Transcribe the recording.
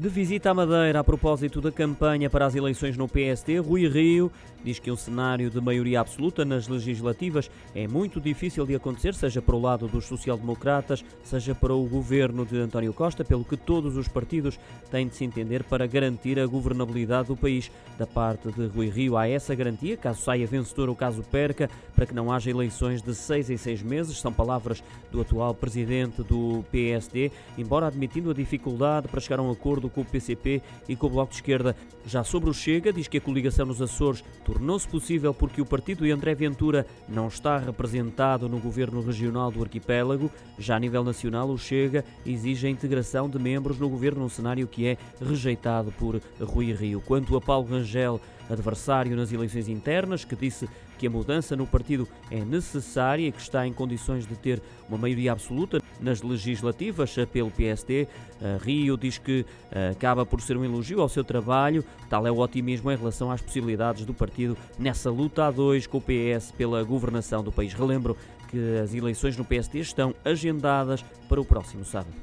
De visita à Madeira a propósito da campanha para as eleições no PST, Rui Rio diz que um cenário de maioria absoluta nas legislativas é muito difícil de acontecer, seja para o lado dos social-democratas, seja para o governo de António Costa, pelo que todos os partidos têm de se entender para garantir a governabilidade do país. Da parte de Rui Rio há essa garantia, caso saia vencedor ou caso perca, para que não haja eleições de seis em seis meses. São palavras do atual presidente do PSD, embora admitindo a dificuldade para chegar a um acordo com o PCP e com o Bloco de Esquerda. Já sobre o Chega, diz que a coligação nos Açores tornou-se possível porque o partido de André Ventura não está representado no governo regional do arquipélago. Já a nível nacional, o Chega exige a integração de membros no governo, um cenário que é rejeitado por Rui Rio. Quanto a Paulo Rangel, adversário nas eleições internas, que disse que a mudança no partido é necessária e que está em condições de ter uma maioria absoluta nas legislativas pelo PSD. Rio diz que eh, acaba por ser um elogio ao seu trabalho, tal é o otimismo em relação às possibilidades do partido nessa luta a dois com o PS pela governação do país. Relembro que as eleições no PSD estão agendadas para o próximo sábado.